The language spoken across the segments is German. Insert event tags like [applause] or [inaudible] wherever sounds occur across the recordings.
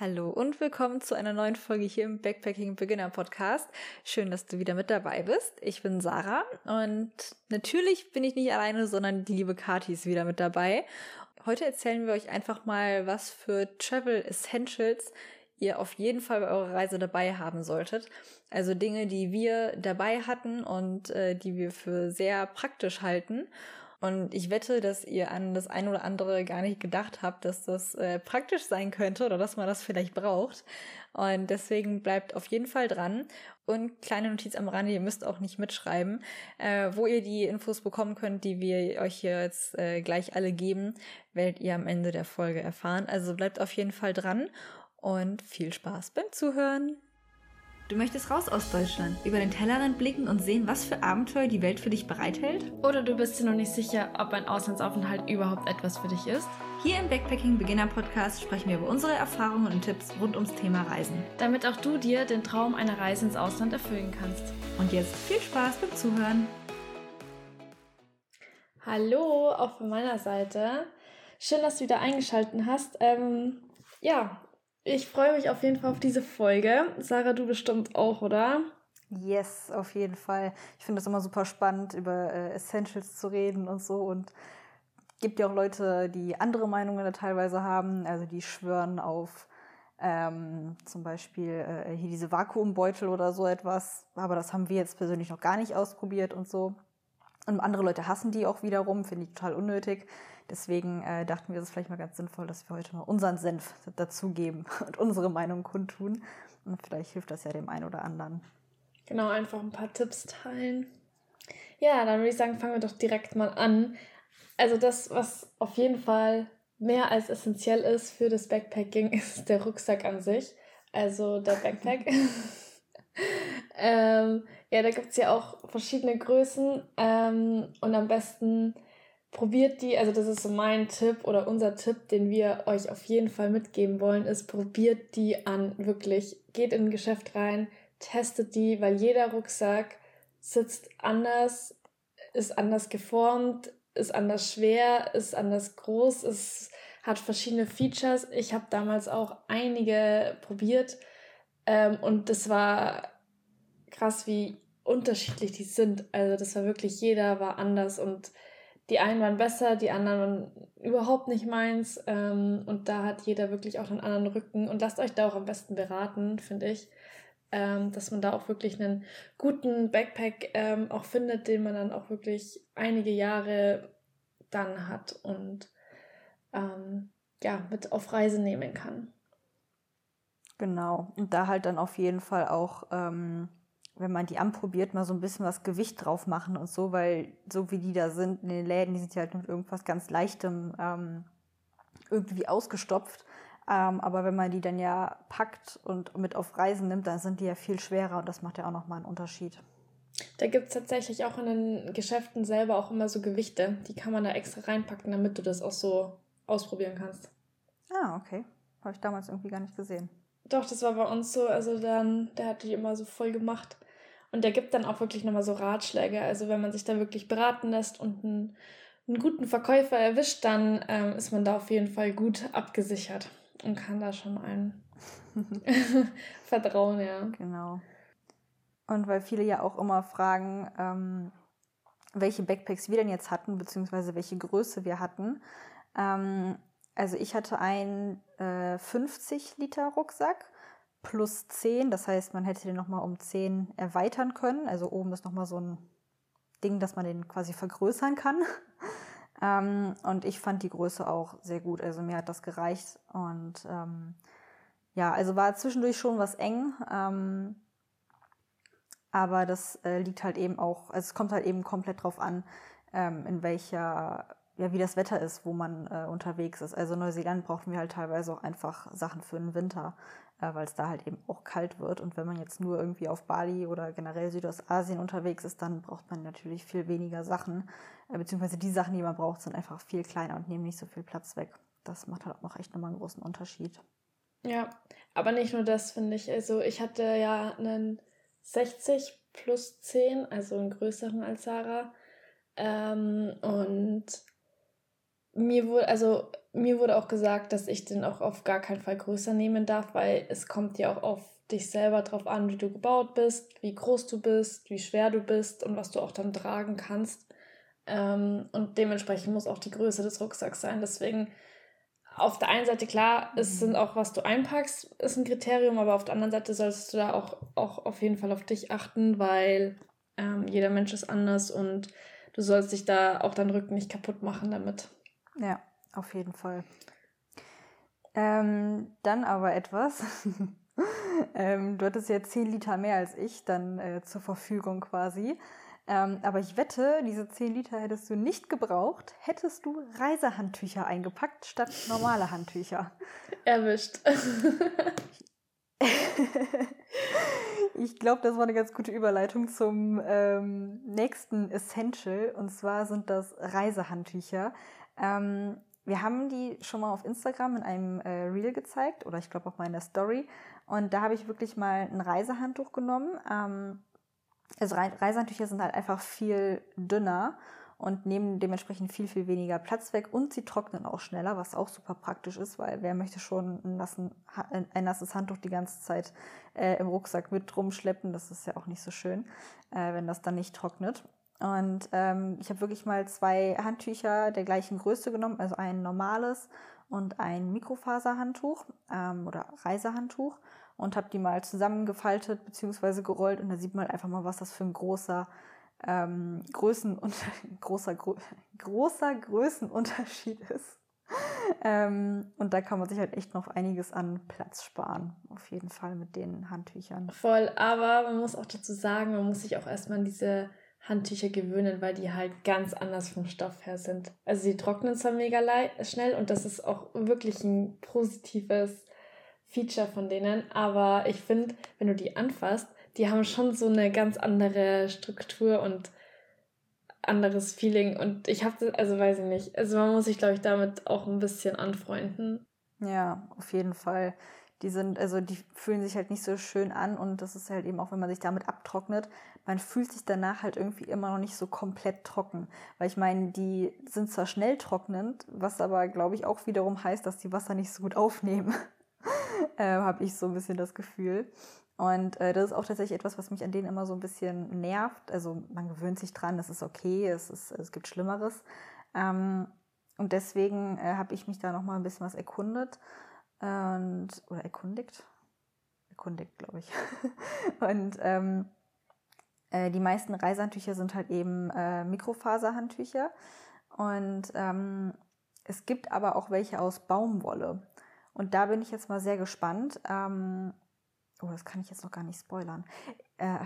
Hallo und willkommen zu einer neuen Folge hier im Backpacking Beginner Podcast. Schön, dass du wieder mit dabei bist. Ich bin Sarah und natürlich bin ich nicht alleine, sondern die liebe Kati ist wieder mit dabei. Heute erzählen wir euch einfach mal, was für Travel Essentials ihr auf jeden Fall bei eurer Reise dabei haben solltet. Also Dinge, die wir dabei hatten und äh, die wir für sehr praktisch halten. Und ich wette, dass ihr an das ein oder andere gar nicht gedacht habt, dass das äh, praktisch sein könnte oder dass man das vielleicht braucht. Und deswegen bleibt auf jeden Fall dran. Und kleine Notiz am Rande, ihr müsst auch nicht mitschreiben, äh, wo ihr die Infos bekommen könnt, die wir euch hier jetzt äh, gleich alle geben, werdet ihr am Ende der Folge erfahren. Also bleibt auf jeden Fall dran und viel Spaß beim Zuhören. Du möchtest raus aus Deutschland, über den Tellerrand blicken und sehen, was für Abenteuer die Welt für dich bereithält? Oder du bist dir noch nicht sicher, ob ein Auslandsaufenthalt überhaupt etwas für dich ist? Hier im Backpacking Beginner Podcast sprechen wir über unsere Erfahrungen und Tipps rund ums Thema Reisen. Damit auch du dir den Traum einer Reise ins Ausland erfüllen kannst. Und jetzt viel Spaß beim Zuhören. Hallo, auch von meiner Seite. Schön, dass du wieder eingeschaltet hast. Ähm, ja, ich freue mich auf jeden Fall auf diese Folge. Sarah, du bestimmt auch, oder? Yes, auf jeden Fall. Ich finde es immer super spannend, über äh, Essentials zu reden und so. Und gibt ja auch Leute, die andere Meinungen da teilweise haben. Also die schwören auf ähm, zum Beispiel äh, hier diese Vakuumbeutel oder so etwas. Aber das haben wir jetzt persönlich noch gar nicht ausprobiert und so. Und andere Leute hassen die auch wiederum, finde ich total unnötig. Deswegen äh, dachten wir, es ist vielleicht mal ganz sinnvoll, dass wir heute mal unseren Senf dazugeben [laughs] und unsere Meinung kundtun. Und vielleicht hilft das ja dem einen oder anderen. Genau, einfach ein paar Tipps teilen. Ja, dann würde ich sagen, fangen wir doch direkt mal an. Also das, was auf jeden Fall mehr als essentiell ist für das Backpacking, [laughs] ist der Rucksack an sich. Also der Backpack. [laughs] ähm, ja, da gibt es ja auch verschiedene Größen ähm, und am besten probiert die, also das ist so mein Tipp oder unser Tipp, den wir euch auf jeden Fall mitgeben wollen, ist probiert die an, wirklich. Geht in ein Geschäft rein, testet die, weil jeder Rucksack sitzt anders, ist anders geformt, ist anders schwer, ist anders groß, ist, hat verschiedene Features. Ich habe damals auch einige probiert ähm, und das war krass, wie unterschiedlich die sind. Also das war wirklich, jeder war anders und die einen waren besser, die anderen waren überhaupt nicht meins. Ähm, und da hat jeder wirklich auch einen anderen Rücken. Und lasst euch da auch am besten beraten, finde ich. Ähm, dass man da auch wirklich einen guten Backpack ähm, auch findet, den man dann auch wirklich einige Jahre dann hat und ähm, ja, mit auf Reise nehmen kann. Genau. Und da halt dann auf jeden Fall auch ähm, wenn man die anprobiert, mal so ein bisschen was Gewicht drauf machen und so, weil so wie die da sind in den Läden, die sind ja halt mit irgendwas ganz Leichtem ähm, irgendwie ausgestopft. Ähm, aber wenn man die dann ja packt und mit auf Reisen nimmt, dann sind die ja viel schwerer und das macht ja auch nochmal einen Unterschied. Da gibt es tatsächlich auch in den Geschäften selber auch immer so Gewichte. Die kann man da extra reinpacken, damit du das auch so ausprobieren kannst. Ah, okay. Habe ich damals irgendwie gar nicht gesehen. Doch, das war bei uns so. Also dann, der hat die immer so voll gemacht. Und der gibt dann auch wirklich nochmal so Ratschläge. Also wenn man sich da wirklich beraten lässt und einen, einen guten Verkäufer erwischt, dann ähm, ist man da auf jeden Fall gut abgesichert und kann da schon ein [laughs] [laughs] vertrauen, ja. Genau. Und weil viele ja auch immer fragen, ähm, welche Backpacks wir denn jetzt hatten, beziehungsweise welche Größe wir hatten. Ähm, also ich hatte einen äh, 50 Liter Rucksack plus 10. Das heißt, man hätte den nochmal um 10 erweitern können. Also oben ist nochmal so ein Ding, dass man den quasi vergrößern kann. [laughs] ähm, und ich fand die Größe auch sehr gut. Also mir hat das gereicht. Und ähm, ja, also war zwischendurch schon was eng. Ähm, aber das äh, liegt halt eben auch, also es kommt halt eben komplett drauf an, ähm, in welcher ja, wie das Wetter ist, wo man äh, unterwegs ist. Also Neuseeland brauchten wir halt teilweise auch einfach Sachen für den Winter, äh, weil es da halt eben auch kalt wird. Und wenn man jetzt nur irgendwie auf Bali oder generell Südostasien unterwegs ist, dann braucht man natürlich viel weniger Sachen. Äh, beziehungsweise die Sachen, die man braucht, sind einfach viel kleiner und nehmen nicht so viel Platz weg. Das macht halt auch noch echt nochmal einen großen Unterschied. Ja, aber nicht nur das, finde ich. Also ich hatte ja einen 60 plus 10, also einen größeren als Sarah. Ähm, und mir wurde, also mir wurde auch gesagt, dass ich den auch auf gar keinen Fall größer nehmen darf, weil es kommt ja auch auf dich selber drauf an, wie du gebaut bist, wie groß du bist, wie schwer du bist und was du auch dann tragen kannst. Ähm, und dementsprechend muss auch die Größe des Rucksacks sein. Deswegen auf der einen Seite klar, es mhm. sind auch, was du einpackst, ist ein Kriterium, aber auf der anderen Seite solltest du da auch, auch auf jeden Fall auf dich achten, weil ähm, jeder Mensch ist anders und du sollst dich da auch deinen Rücken nicht kaputt machen damit. Ja, auf jeden Fall. Ähm, dann aber etwas. [laughs] ähm, du hattest ja 10 Liter mehr als ich dann äh, zur Verfügung quasi. Ähm, aber ich wette, diese 10 Liter hättest du nicht gebraucht, hättest du Reisehandtücher eingepackt statt normale Handtücher. [laughs] Erwischt. [laughs] ich glaube, das war eine ganz gute Überleitung zum ähm, nächsten Essential. Und zwar sind das Reisehandtücher. Ähm, wir haben die schon mal auf Instagram in einem äh, Reel gezeigt oder ich glaube auch mal in der Story. Und da habe ich wirklich mal ein Reisehandtuch genommen. Ähm, also Reisehandtücher sind halt einfach viel dünner und nehmen dementsprechend viel, viel weniger Platz weg und sie trocknen auch schneller, was auch super praktisch ist, weil wer möchte schon ein, nassen, ein nasses Handtuch die ganze Zeit äh, im Rucksack mit rumschleppen, das ist ja auch nicht so schön, äh, wenn das dann nicht trocknet. Und ähm, ich habe wirklich mal zwei Handtücher der gleichen Größe genommen, also ein normales und ein Mikrofaserhandtuch ähm, oder Reisehandtuch und habe die mal zusammengefaltet bzw. gerollt und da sieht man einfach mal, was das für ein großer ähm, Größen und [laughs] großer, gro großer Größenunterschied [laughs] ist. ähm, und da kann man sich halt echt noch einiges an Platz sparen, auf jeden Fall mit den Handtüchern. Voll, aber man muss auch dazu sagen, man muss sich auch erstmal diese Handtücher gewöhnen, weil die halt ganz anders vom Stoff her sind. Also sie trocknen zwar mega schnell und das ist auch wirklich ein positives Feature von denen, aber ich finde, wenn du die anfasst, die haben schon so eine ganz andere Struktur und anderes Feeling und ich habe also weiß ich nicht, also man muss sich glaube ich damit auch ein bisschen anfreunden. Ja, auf jeden Fall. Die sind, also die fühlen sich halt nicht so schön an und das ist halt eben auch, wenn man sich damit abtrocknet, man fühlt sich danach halt irgendwie immer noch nicht so komplett trocken. Weil ich meine, die sind zwar schnell trocknend, was aber, glaube ich, auch wiederum heißt, dass die Wasser nicht so gut aufnehmen. [laughs] äh, Habe ich so ein bisschen das Gefühl. Und äh, das ist auch tatsächlich etwas, was mich an denen immer so ein bisschen nervt. Also man gewöhnt sich dran, es ist okay, es, ist, es gibt Schlimmeres. Ähm, und deswegen äh, habe ich mich da nochmal ein bisschen was erkundet. Und, oder erkundigt? Erkundigt, glaube ich. [laughs] und ähm, äh, die meisten Reisehandtücher sind halt eben äh, Mikrofaserhandtücher. Und ähm, es gibt aber auch welche aus Baumwolle. Und da bin ich jetzt mal sehr gespannt. Ähm, oh, das kann ich jetzt noch gar nicht spoilern. Äh,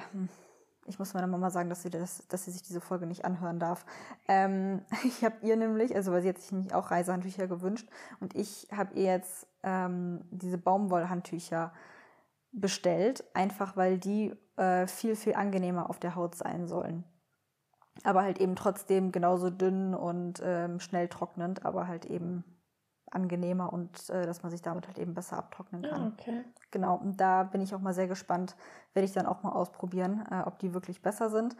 ich muss meiner Mama sagen, dass sie, das, dass sie sich diese Folge nicht anhören darf. Ähm, [laughs] ich habe ihr nämlich, also weil sie hat sich nämlich auch Reisehandtücher gewünscht und ich habe ihr jetzt ähm, diese Baumwollhandtücher bestellt, einfach weil die äh, viel, viel angenehmer auf der Haut sein sollen. Aber halt eben trotzdem genauso dünn und ähm, schnell trocknend, aber halt eben angenehmer und äh, dass man sich damit halt eben besser abtrocknen kann. Ja, okay. Genau, und da bin ich auch mal sehr gespannt, werde ich dann auch mal ausprobieren, äh, ob die wirklich besser sind.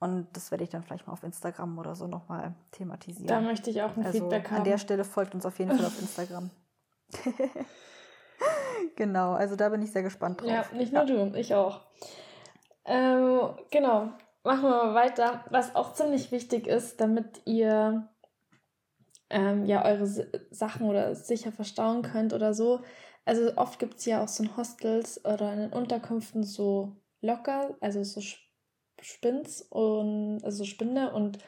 Und das werde ich dann vielleicht mal auf Instagram oder so nochmal thematisieren. Da möchte ich auch ein also Feedback haben. An der Stelle folgt uns auf jeden Fall auf Instagram. [laughs] [laughs] genau, also da bin ich sehr gespannt drauf. Ja, nicht nur ja. du, ich auch. Ähm, genau, machen wir mal weiter. Was auch ziemlich wichtig ist, damit ihr ähm, ja eure Sachen oder sicher verstauen könnt oder so. Also oft gibt es ja auch so in Hostels oder in den Unterkünften so locker, also so Spins und also so Spinde und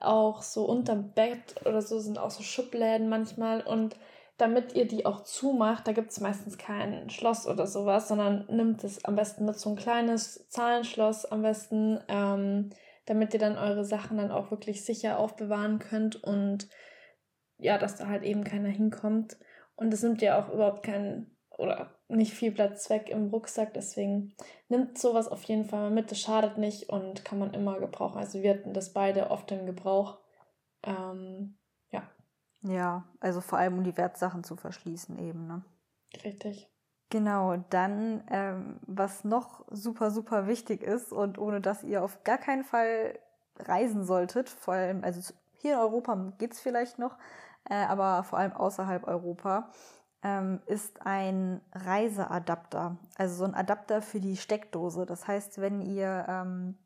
auch so unterm Bett oder so sind auch so Schubläden manchmal und damit ihr die auch zumacht, da gibt es meistens kein Schloss oder sowas, sondern nimmt es am besten mit so ein kleines Zahlenschloss am besten, ähm, damit ihr dann eure Sachen dann auch wirklich sicher aufbewahren könnt und ja, dass da halt eben keiner hinkommt. Und es nimmt ja auch überhaupt keinen oder nicht viel Platz weg im Rucksack. Deswegen nimmt sowas auf jeden Fall mal mit. Das schadet nicht und kann man immer gebrauchen. Also wir hatten das beide oft im Gebrauch. Ähm, ja. Also vor allem um die Wertsachen zu verschließen eben, ne? Richtig. Genau, dann, ähm, was noch super, super wichtig ist und ohne dass ihr auf gar keinen Fall reisen solltet, vor allem, also hier in Europa geht es vielleicht noch, äh, aber vor allem außerhalb Europa, ähm, ist ein Reiseadapter. Also so ein Adapter für die Steckdose. Das heißt, wenn ihr ähm,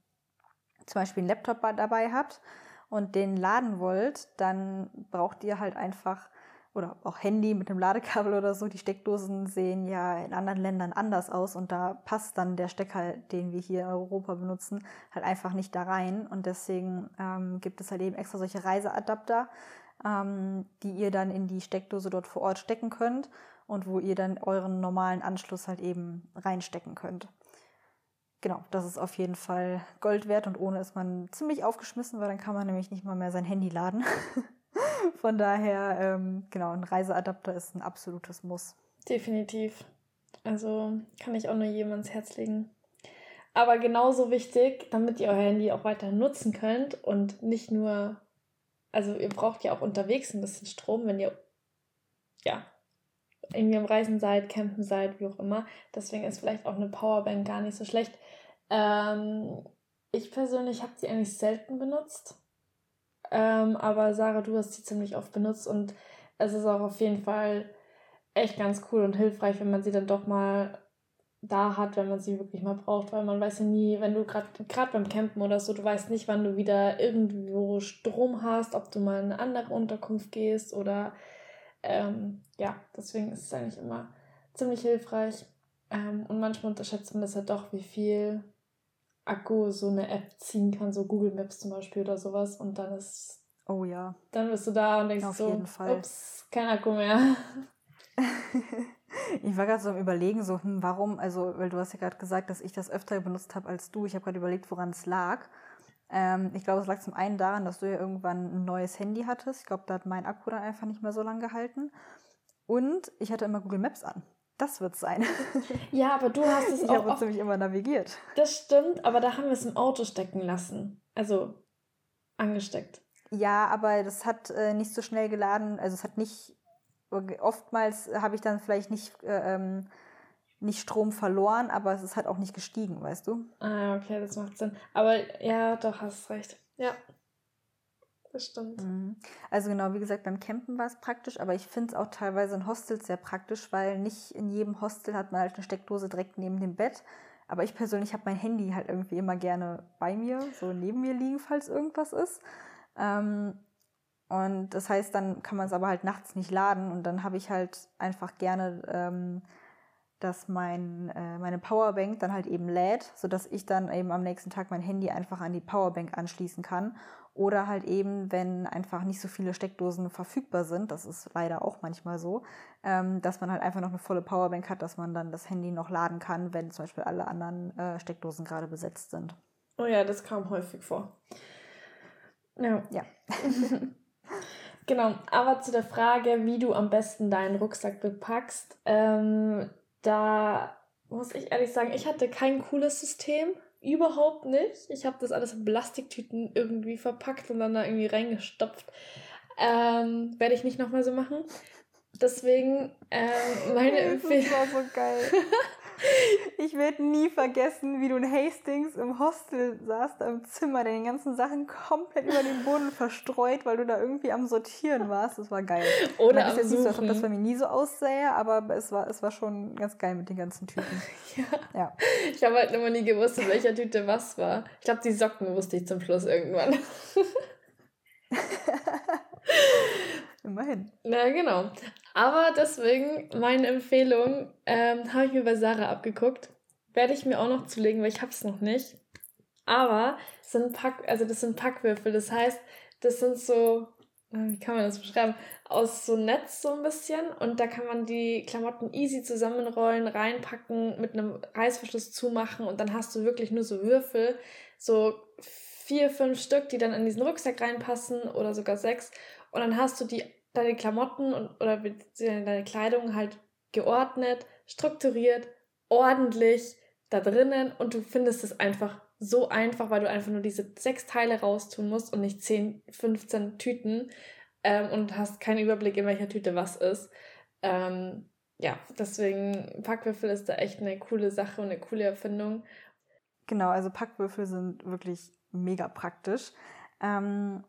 zum Beispiel einen Laptop dabei habt und den laden wollt, dann braucht ihr halt einfach oder auch Handy mit einem Ladekabel oder so. Die Steckdosen sehen ja in anderen Ländern anders aus und da passt dann der Stecker, den wir hier in Europa benutzen, halt einfach nicht da rein. Und deswegen ähm, gibt es halt eben extra solche Reiseadapter, ähm, die ihr dann in die Steckdose dort vor Ort stecken könnt und wo ihr dann euren normalen Anschluss halt eben reinstecken könnt. Genau, das ist auf jeden Fall Gold wert und ohne ist man ziemlich aufgeschmissen, weil dann kann man nämlich nicht mal mehr sein Handy laden. [laughs] Von daher, ähm, genau, ein Reiseadapter ist ein absolutes Muss. Definitiv. Also kann ich auch nur jedem ans Herz legen. Aber genauso wichtig, damit ihr euer Handy auch weiter nutzen könnt und nicht nur, also ihr braucht ja auch unterwegs ein bisschen Strom, wenn ihr, ja, irgendwie am Reisen seid, campen seid, wie auch immer. Deswegen ist vielleicht auch eine Powerbank gar nicht so schlecht. Ähm, ich persönlich habe sie eigentlich selten benutzt. Ähm, aber Sarah, du hast sie ziemlich oft benutzt und es ist auch auf jeden Fall echt ganz cool und hilfreich, wenn man sie dann doch mal da hat, wenn man sie wirklich mal braucht, weil man weiß ja nie, wenn du gerade gerade beim Campen oder so, du weißt nicht, wann du wieder irgendwo Strom hast, ob du mal in eine andere Unterkunft gehst oder ähm, ja, deswegen ist es eigentlich immer ziemlich hilfreich. Ähm, und manchmal unterschätzt man das ja doch, wie viel Akku so eine App ziehen kann, so Google Maps zum Beispiel oder sowas. Und dann ist. Oh ja. Dann bist du da und denkst Auf so, jeden Fall. ups, kein Akku mehr. [laughs] ich war gerade so am Überlegen, so, hm, warum, also, weil du hast ja gerade gesagt, dass ich das öfter benutzt habe als du. Ich habe gerade überlegt, woran es lag. Ähm, ich glaube, es lag zum einen daran, dass du ja irgendwann ein neues Handy hattest. Ich glaube, da hat mein Akku dann einfach nicht mehr so lange gehalten. Und ich hatte immer Google Maps an. Das wird sein. [laughs] Ja, aber du hast es ich auch. Ich habe nämlich immer navigiert. Das stimmt, aber da haben wir es im Auto stecken lassen. Also angesteckt. Ja, aber das hat äh, nicht so schnell geladen. Also es hat nicht. Oftmals habe ich dann vielleicht nicht, äh, ähm, nicht Strom verloren, aber es ist halt auch nicht gestiegen, weißt du? Ah, okay, das macht Sinn. Aber ja, doch, hast recht. Ja das stimmt. Mhm. Also genau, wie gesagt, beim Campen war es praktisch, aber ich finde es auch teilweise in Hostels sehr praktisch, weil nicht in jedem Hostel hat man halt eine Steckdose direkt neben dem Bett. Aber ich persönlich habe mein Handy halt irgendwie immer gerne bei mir, so neben mir liegen, falls irgendwas ist. Ähm, und das heißt, dann kann man es aber halt nachts nicht laden und dann habe ich halt einfach gerne, ähm, dass mein, äh, meine Powerbank dann halt eben lädt, sodass ich dann eben am nächsten Tag mein Handy einfach an die Powerbank anschließen kann oder halt eben, wenn einfach nicht so viele Steckdosen verfügbar sind, das ist leider auch manchmal so, ähm, dass man halt einfach noch eine volle Powerbank hat, dass man dann das Handy noch laden kann, wenn zum Beispiel alle anderen äh, Steckdosen gerade besetzt sind. Oh ja, das kam häufig vor. Ja. Ja. [laughs] genau, aber zu der Frage, wie du am besten deinen Rucksack bepackst, ähm, da muss ich ehrlich sagen, ich hatte kein cooles System. Überhaupt nicht. Ich habe das alles in Plastiktüten irgendwie verpackt und dann da irgendwie reingestopft. Ähm, Werde ich nicht nochmal so machen. Deswegen ähm, [laughs] meine Empfehlung. Das war so geil. [laughs] Ich werde nie vergessen, wie du in Hastings im Hostel saßt, im Zimmer, deine ganzen Sachen komplett über den Boden verstreut, weil du da irgendwie am Sortieren warst. Das war geil. Oder am ist jetzt nicht so, als ob das bei mir nie so aussähe, aber es war, es war schon ganz geil mit den ganzen Tüten. [laughs] ja. ja. Ich habe halt immer nie gewusst, in welcher Tüte was war. Ich glaube, die Socken wusste ich zum Schluss irgendwann. [laughs] Immerhin. Na, genau. Aber deswegen, meine Empfehlung, ähm, habe ich mir bei Sarah abgeguckt. Werde ich mir auch noch zulegen, weil ich habe es noch nicht. Aber sind Pack, also das sind Packwürfel. Das heißt, das sind so, äh, wie kann man das beschreiben? Aus so Netz so ein bisschen. Und da kann man die Klamotten easy zusammenrollen, reinpacken, mit einem Reißverschluss zumachen und dann hast du wirklich nur so Würfel. So vier, fünf Stück, die dann in diesen Rucksack reinpassen oder sogar sechs. Und dann hast du die, deine Klamotten und, oder deine Kleidung halt geordnet, strukturiert, ordentlich da drinnen und du findest es einfach so einfach, weil du einfach nur diese sechs Teile raustun musst und nicht 10, 15 Tüten ähm, und hast keinen Überblick, in welcher Tüte was ist. Ähm, ja, deswegen Packwürfel ist da echt eine coole Sache und eine coole Erfindung. Genau, also Packwürfel sind wirklich mega praktisch. Ähm,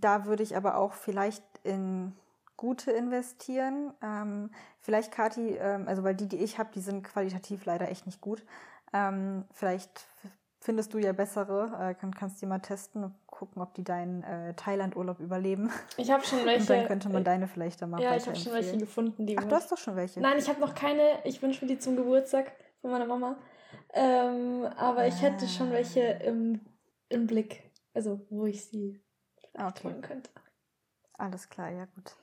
da würde ich aber auch vielleicht in gute investieren. Ähm, vielleicht Kati, ähm, also weil die, die ich habe, die sind qualitativ leider echt nicht gut. Ähm, vielleicht findest du ja bessere, äh, kann, kannst die mal testen und gucken, ob die deinen äh, Thailand-Urlaub überleben. Ich habe schon [laughs] welche. Und dann könnte man deine vielleicht dann mal Ja, ich habe schon welche gefunden, die. Ach, du hast doch schon welche. Nein, ich habe noch keine. Ich wünsche mir die zum Geburtstag von meiner Mama. Ähm, aber ah. ich hätte schon welche im, im Blick. Also, wo ich sie ah, okay. könnte. Alles klar, ja gut.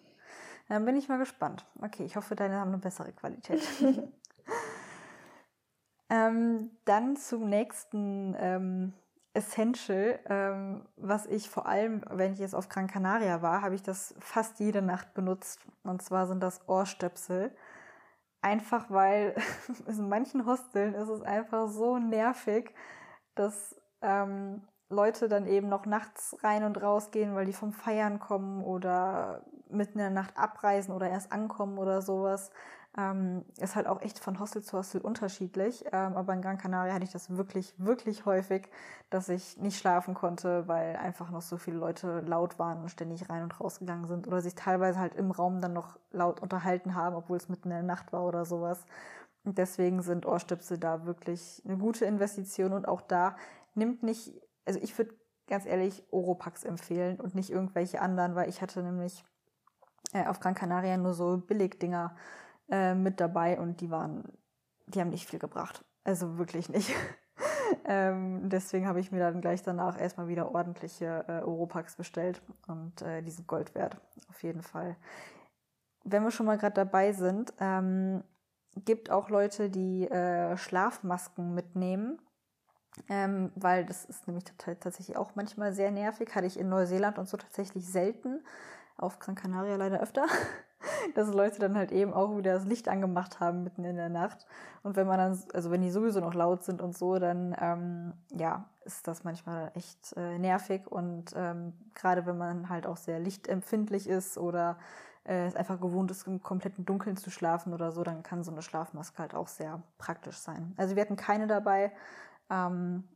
Dann bin ich mal gespannt. Okay, ich hoffe, deine haben eine bessere Qualität. [laughs] [laughs] ähm, dann zum nächsten ähm, Essential, ähm, was ich vor allem, wenn ich jetzt auf Gran Canaria war, habe ich das fast jede Nacht benutzt. Und zwar sind das Ohrstöpsel. Einfach weil [laughs] in manchen Hosteln ist es einfach so nervig, dass ähm, Leute dann eben noch nachts rein und raus gehen, weil die vom Feiern kommen oder mitten in der Nacht abreisen oder erst ankommen oder sowas. Ähm, ist halt auch echt von Hostel zu Hostel unterschiedlich. Ähm, aber in Gran Canaria hatte ich das wirklich, wirklich häufig, dass ich nicht schlafen konnte, weil einfach noch so viele Leute laut waren und ständig rein und rausgegangen sind oder sich teilweise halt im Raum dann noch laut unterhalten haben, obwohl es mitten in der Nacht war oder sowas. Und deswegen sind Ohrstöpsel da wirklich eine gute Investition und auch da nimmt nicht, also ich würde ganz ehrlich Oropax empfehlen und nicht irgendwelche anderen, weil ich hatte nämlich äh, auf Gran Canaria nur so Billigdinger äh, mit dabei und die waren, die haben nicht viel gebracht. Also wirklich nicht. [laughs] ähm, deswegen habe ich mir dann gleich danach erstmal wieder ordentliche äh, Oropax bestellt und äh, die sind Gold wert, auf jeden Fall. Wenn wir schon mal gerade dabei sind, ähm, gibt auch Leute, die äh, Schlafmasken mitnehmen. Ähm, weil das ist nämlich tatsächlich auch manchmal sehr nervig. Hatte ich in Neuseeland und so tatsächlich selten. Auf Gran Canaria leider öfter. [laughs] dass Leute dann halt eben auch wieder das Licht angemacht haben mitten in der Nacht. Und wenn man dann, also wenn die sowieso noch laut sind und so, dann ähm, ja, ist das manchmal echt äh, nervig. Und ähm, gerade wenn man halt auch sehr lichtempfindlich ist oder äh, es einfach gewohnt ist, im kompletten Dunkeln zu schlafen oder so, dann kann so eine Schlafmaske halt auch sehr praktisch sein. Also wir hatten keine dabei. Ähm,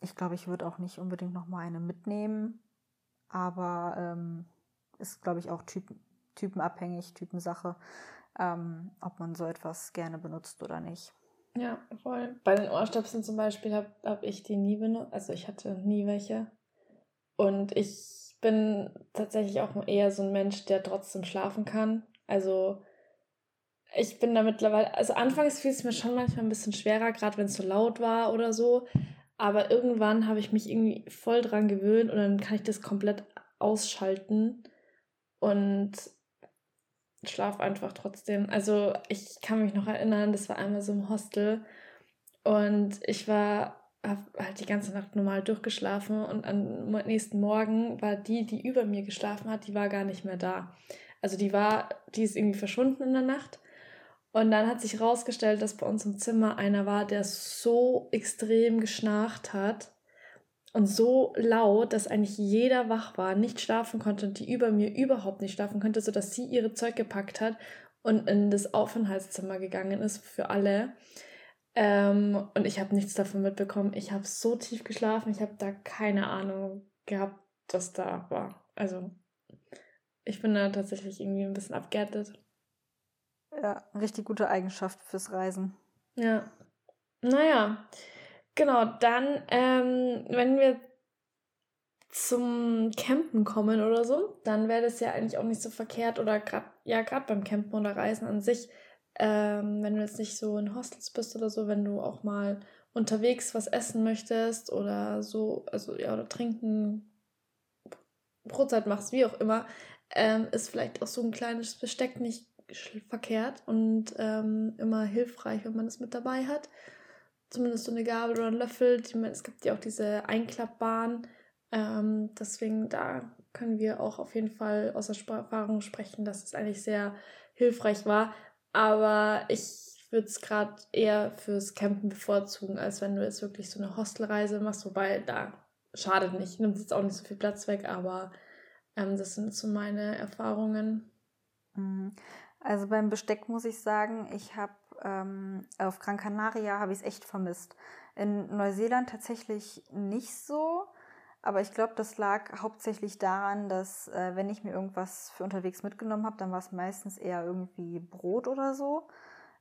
ich glaube, ich würde auch nicht unbedingt noch mal eine mitnehmen, aber ähm, ist, glaube ich, auch typen typenabhängig, Typensache, ähm, ob man so etwas gerne benutzt oder nicht. Ja, voll. Bei den Ohrstöpseln zum Beispiel habe hab ich die nie benutzt, also ich hatte nie welche. Und ich bin tatsächlich auch eher so ein Mensch, der trotzdem schlafen kann. Also ich bin da mittlerweile, also anfangs fiel es mir schon manchmal ein bisschen schwerer, gerade wenn es so laut war oder so. Aber irgendwann habe ich mich irgendwie voll dran gewöhnt und dann kann ich das komplett ausschalten. Und schlaf einfach trotzdem. Also ich kann mich noch erinnern, das war einmal so im Hostel und ich war halt die ganze Nacht normal durchgeschlafen und am nächsten Morgen war die, die über mir geschlafen hat, die war gar nicht mehr da. Also die war, die ist irgendwie verschwunden in der Nacht. Und dann hat sich herausgestellt, dass bei uns im Zimmer einer war, der so extrem geschnarcht hat, und so laut, dass eigentlich jeder wach war, nicht schlafen konnte und die über mir überhaupt nicht schlafen konnte, sodass sie ihre Zeug gepackt hat und in das Aufenthaltszimmer gegangen ist für alle. Ähm, und ich habe nichts davon mitbekommen. Ich habe so tief geschlafen, ich habe da keine Ahnung gehabt, was da war. Also ich bin da tatsächlich irgendwie ein bisschen abgärtet. Ja, richtig gute Eigenschaft fürs Reisen. Ja. Naja. Genau, dann, ähm, wenn wir zum Campen kommen oder so, dann wäre das ja eigentlich auch nicht so verkehrt oder gerade, ja, gerade beim Campen oder Reisen an sich, ähm, wenn du jetzt nicht so in Hostels bist oder so, wenn du auch mal unterwegs was essen möchtest oder so, also ja, oder trinken, Brotzeit machst, wie auch immer, ähm, ist vielleicht auch so ein kleines Besteck nicht verkehrt und ähm, immer hilfreich, wenn man es mit dabei hat zumindest so eine Gabel oder einen Löffel. Die, es gibt ja auch diese einklappbaren. Ähm, deswegen da können wir auch auf jeden Fall aus Erfahrung sprechen, dass es eigentlich sehr hilfreich war. Aber ich würde es gerade eher fürs Campen bevorzugen, als wenn du jetzt wirklich so eine Hostelreise machst. Wobei da schadet nicht, nimmt jetzt auch nicht so viel Platz weg, aber ähm, das sind so meine Erfahrungen. Mhm. Also beim Besteck muss ich sagen, ich habe ähm, auf Gran Canaria habe ich es echt vermisst. In Neuseeland tatsächlich nicht so. Aber ich glaube, das lag hauptsächlich daran, dass äh, wenn ich mir irgendwas für unterwegs mitgenommen habe, dann war es meistens eher irgendwie Brot oder so.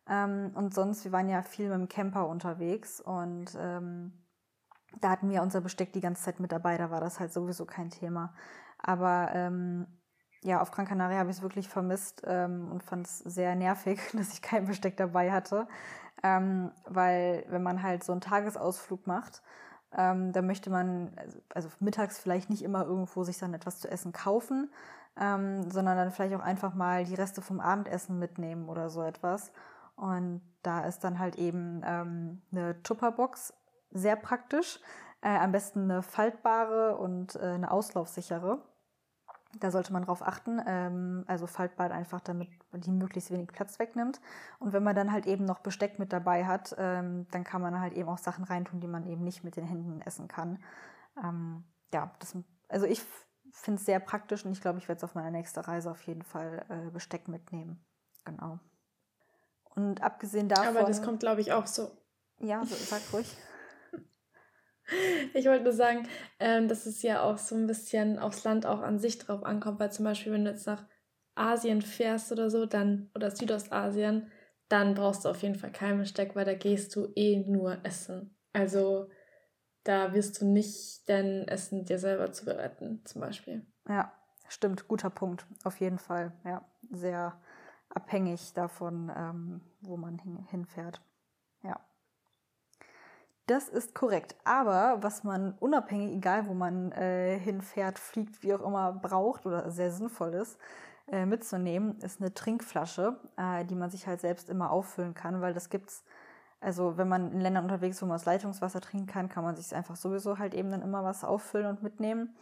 Ähm, und sonst, wir waren ja viel mit dem Camper unterwegs und ähm, da hatten wir unser Besteck die ganze Zeit mit dabei, da war das halt sowieso kein Thema. Aber ähm, ja, auf Gran Canaria habe ich es wirklich vermisst ähm, und fand es sehr nervig, [laughs] dass ich kein Besteck dabei hatte. Ähm, weil wenn man halt so einen Tagesausflug macht, ähm, da möchte man, also, also mittags vielleicht nicht immer irgendwo sich dann etwas zu essen kaufen, ähm, sondern dann vielleicht auch einfach mal die Reste vom Abendessen mitnehmen oder so etwas. Und da ist dann halt eben ähm, eine Tupperbox sehr praktisch. Äh, am besten eine faltbare und äh, eine auslaufsichere. Da sollte man drauf achten. Ähm, also faltbar einfach, damit die möglichst wenig Platz wegnimmt. Und wenn man dann halt eben noch Besteck mit dabei hat, ähm, dann kann man halt eben auch Sachen reintun, die man eben nicht mit den Händen essen kann. Ähm, ja, das, also ich finde es sehr praktisch und ich glaube, ich werde es auf meiner nächsten Reise auf jeden Fall äh, Besteck mitnehmen. Genau. Und abgesehen davon. Aber das kommt, glaube ich, auch so. Ja, so, sag ruhig. Ich wollte nur sagen, ähm, dass es ja auch so ein bisschen aufs Land auch an sich drauf ankommt, weil zum Beispiel, wenn du jetzt nach Asien fährst oder so, dann, oder Südostasien, dann brauchst du auf jeden Fall kein Besteck, weil da gehst du eh nur essen. Also da wirst du nicht dein Essen dir selber zubereiten, zum Beispiel. Ja, stimmt, guter Punkt, auf jeden Fall. Ja, sehr abhängig davon, ähm, wo man hin, hinfährt. Das ist korrekt. Aber was man unabhängig, egal wo man äh, hinfährt, fliegt, wie auch immer, braucht oder sehr sinnvoll ist, äh, mitzunehmen, ist eine Trinkflasche, äh, die man sich halt selbst immer auffüllen kann, weil das gibt's. Also wenn man in Ländern unterwegs, ist, wo man das Leitungswasser trinken kann, kann man sich einfach sowieso halt eben dann immer was auffüllen und mitnehmen.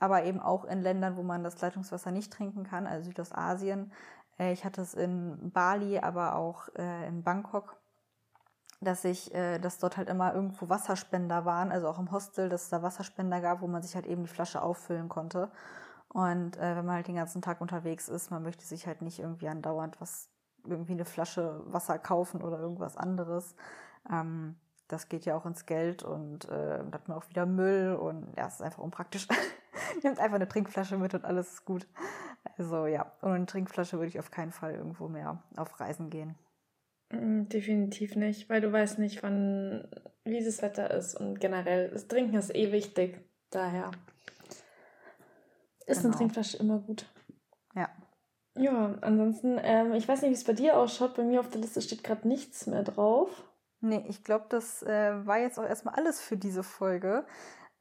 Aber eben auch in Ländern, wo man das Leitungswasser nicht trinken kann, also Südostasien. Äh, ich hatte es in Bali, aber auch äh, in Bangkok dass ich, äh, dass dort halt immer irgendwo Wasserspender waren, also auch im Hostel, dass es da Wasserspender gab, wo man sich halt eben die Flasche auffüllen konnte. Und äh, wenn man halt den ganzen Tag unterwegs ist, man möchte sich halt nicht irgendwie andauernd was, irgendwie eine Flasche Wasser kaufen oder irgendwas anderes. Ähm, das geht ja auch ins Geld und äh, dann hat man auch wieder Müll und ja, es ist einfach unpraktisch. [laughs] Nimmt einfach eine Trinkflasche mit und alles ist gut. Also ja, ohne eine Trinkflasche würde ich auf keinen Fall irgendwo mehr auf Reisen gehen. Mm, definitiv nicht, weil du weißt nicht, wann, wie das Wetter ist und generell, das Trinken ist eh wichtig. Daher ist genau. eine Trinkflasche immer gut. Ja. Ja, ansonsten, ähm, ich weiß nicht, wie es bei dir ausschaut. Bei mir auf der Liste steht gerade nichts mehr drauf. Nee, ich glaube, das äh, war jetzt auch erstmal alles für diese Folge.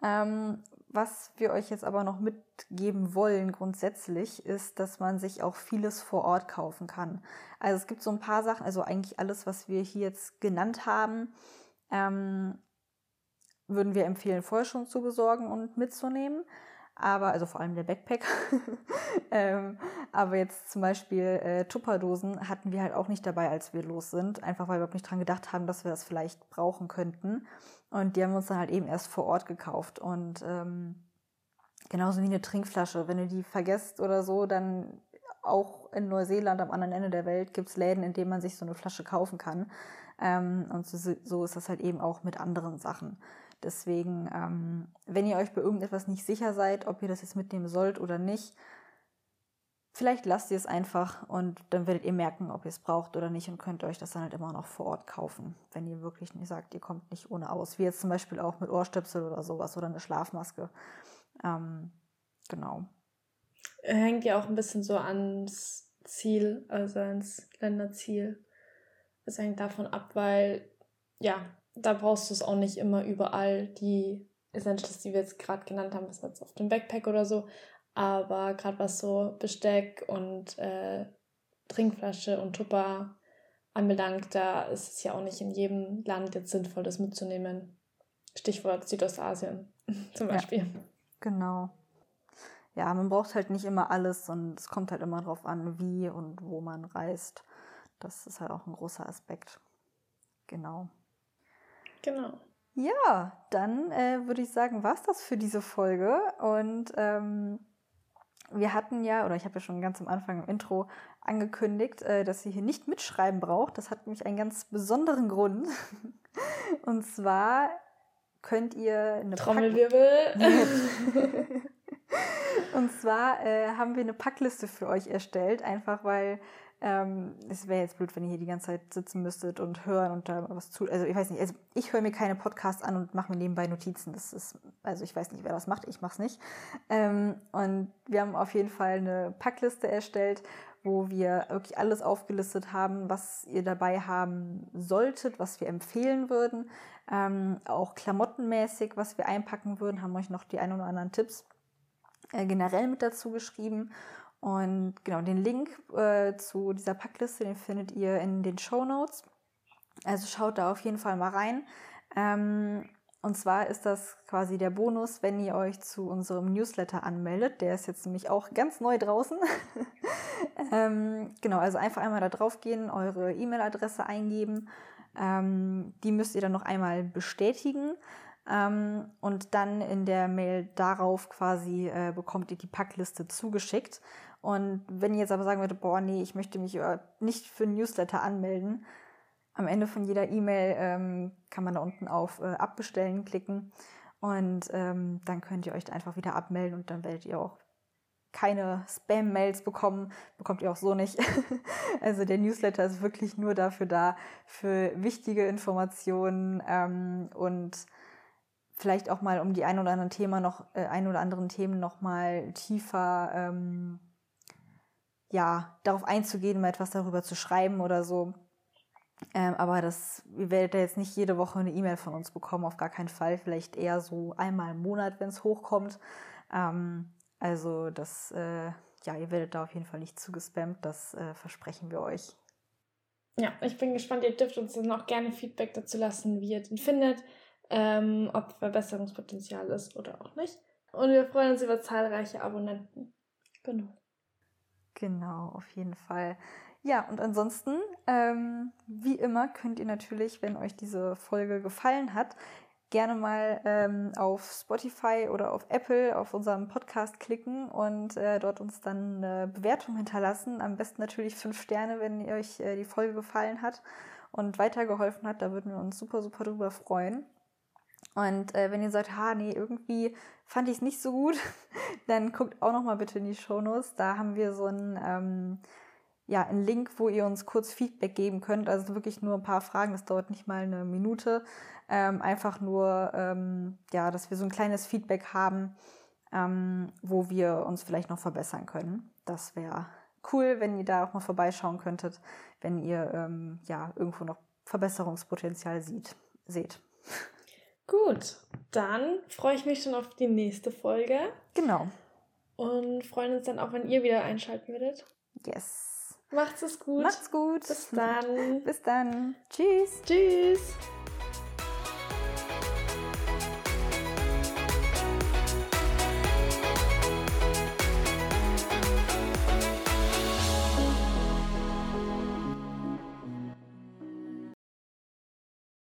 Ähm, was wir euch jetzt aber noch mitgeben wollen grundsätzlich, ist, dass man sich auch vieles vor Ort kaufen kann. Also es gibt so ein paar Sachen, also eigentlich alles, was wir hier jetzt genannt haben, ähm, würden wir empfehlen, vorher schon zu besorgen und mitzunehmen. Aber, also vor allem der Backpack. [laughs] ähm, aber jetzt zum Beispiel äh, Tupperdosen hatten wir halt auch nicht dabei, als wir los sind. Einfach weil wir überhaupt nicht dran gedacht haben, dass wir das vielleicht brauchen könnten. Und die haben wir uns dann halt eben erst vor Ort gekauft. Und ähm, genauso wie eine Trinkflasche. Wenn du die vergisst oder so, dann auch in Neuseeland am anderen Ende der Welt gibt es Läden, in denen man sich so eine Flasche kaufen kann. Ähm, und so, so ist das halt eben auch mit anderen Sachen. Deswegen, ähm, wenn ihr euch bei irgendetwas nicht sicher seid, ob ihr das jetzt mitnehmen sollt oder nicht, Vielleicht lasst ihr es einfach und dann werdet ihr merken, ob ihr es braucht oder nicht und könnt euch das dann halt immer noch vor Ort kaufen, wenn ihr wirklich nicht sagt, ihr kommt nicht ohne aus. Wie jetzt zum Beispiel auch mit Ohrstöpsel oder sowas oder eine Schlafmaske. Ähm, genau. Hängt ja auch ein bisschen so ans Ziel, also ans Länderziel. Es hängt davon ab, weil ja, da brauchst du es auch nicht immer überall, die Essentials, die wir jetzt gerade genannt haben, bis jetzt auf dem Backpack oder so. Aber gerade was so Besteck und äh, Trinkflasche und Tupper anbelangt, da ist es ja auch nicht in jedem Land jetzt sinnvoll, das mitzunehmen. Stichwort Südostasien [laughs] zum Beispiel. Ja, genau. Ja, man braucht halt nicht immer alles und es kommt halt immer darauf an, wie und wo man reist. Das ist halt auch ein großer Aspekt. Genau. Genau. Ja, dann äh, würde ich sagen, war es das für diese Folge. Und ähm, wir hatten ja, oder ich habe ja schon ganz am Anfang im Intro angekündigt, äh, dass sie hier nicht mitschreiben braucht. Das hat nämlich einen ganz besonderen Grund. [laughs] Und zwar könnt ihr eine Trommelwirbel. [laughs] Und zwar äh, haben wir eine Packliste für euch erstellt, einfach weil ähm, es wäre jetzt blöd, wenn ihr hier die ganze Zeit sitzen müsstet und hören und da was zu. Also ich weiß nicht, also ich höre mir keine Podcasts an und mache mir nebenbei Notizen. Das ist, also ich weiß nicht, wer das macht, ich mache es nicht. Ähm, und wir haben auf jeden Fall eine Packliste erstellt, wo wir wirklich alles aufgelistet haben, was ihr dabei haben solltet, was wir empfehlen würden. Ähm, auch klamottenmäßig, was wir einpacken würden, haben euch noch die ein oder anderen Tipps äh, generell mit dazu geschrieben. Und genau, den Link äh, zu dieser Packliste, den findet ihr in den Show Notes. Also schaut da auf jeden Fall mal rein. Ähm, und zwar ist das quasi der Bonus, wenn ihr euch zu unserem Newsletter anmeldet. Der ist jetzt nämlich auch ganz neu draußen. [laughs] ähm, genau, also einfach einmal da drauf gehen, eure E-Mail-Adresse eingeben. Ähm, die müsst ihr dann noch einmal bestätigen. Ähm, und dann in der Mail darauf quasi äh, bekommt ihr die Packliste zugeschickt. Und wenn ihr jetzt aber sagen würdet, boah, nee, ich möchte mich nicht für Newsletter anmelden, am Ende von jeder E-Mail ähm, kann man da unten auf äh, Abbestellen klicken und ähm, dann könnt ihr euch einfach wieder abmelden und dann werdet ihr auch keine Spam-Mails bekommen, bekommt ihr auch so nicht. [laughs] also der Newsletter ist wirklich nur dafür da, für wichtige Informationen ähm, und vielleicht auch mal um die ein oder anderen Thema noch, äh, ein oder anderen Themen noch mal tiefer ähm, ja, darauf einzugehen, mal etwas darüber zu schreiben oder so. Ähm, aber das, ihr werdet ja jetzt nicht jede Woche eine E-Mail von uns bekommen, auf gar keinen Fall. Vielleicht eher so einmal im Monat, wenn es hochkommt. Ähm, also das, äh, ja, ihr werdet da auf jeden Fall nicht zugespammt, das äh, versprechen wir euch. Ja, ich bin gespannt. Ihr dürft uns dann auch gerne Feedback dazu lassen, wie ihr den findet ähm, ob Verbesserungspotenzial ist oder auch nicht. Und wir freuen uns über zahlreiche Abonnenten. Genau. Genau, auf jeden Fall. Ja, und ansonsten, ähm, wie immer, könnt ihr natürlich, wenn euch diese Folge gefallen hat, gerne mal ähm, auf Spotify oder auf Apple auf unserem Podcast klicken und äh, dort uns dann eine Bewertung hinterlassen. Am besten natürlich fünf Sterne, wenn euch äh, die Folge gefallen hat und weitergeholfen hat. Da würden wir uns super, super drüber freuen. Und äh, wenn ihr sagt, ha, nee, irgendwie fand ich es nicht so gut, [laughs] dann guckt auch noch mal bitte in die Shownotes. Da haben wir so einen, ähm, ja, einen Link, wo ihr uns kurz Feedback geben könnt. Also wirklich nur ein paar Fragen, das dauert nicht mal eine Minute. Ähm, einfach nur, ähm, ja, dass wir so ein kleines Feedback haben, ähm, wo wir uns vielleicht noch verbessern können. Das wäre cool, wenn ihr da auch mal vorbeischauen könntet, wenn ihr ähm, ja irgendwo noch Verbesserungspotenzial sieht, seht. [laughs] Gut, dann freue ich mich schon auf die nächste Folge. Genau. Und freuen uns dann auch, wenn ihr wieder einschalten würdet. Yes. Macht's es gut. Macht's gut. Bis dann. [laughs] Bis dann. Tschüss. Tschüss.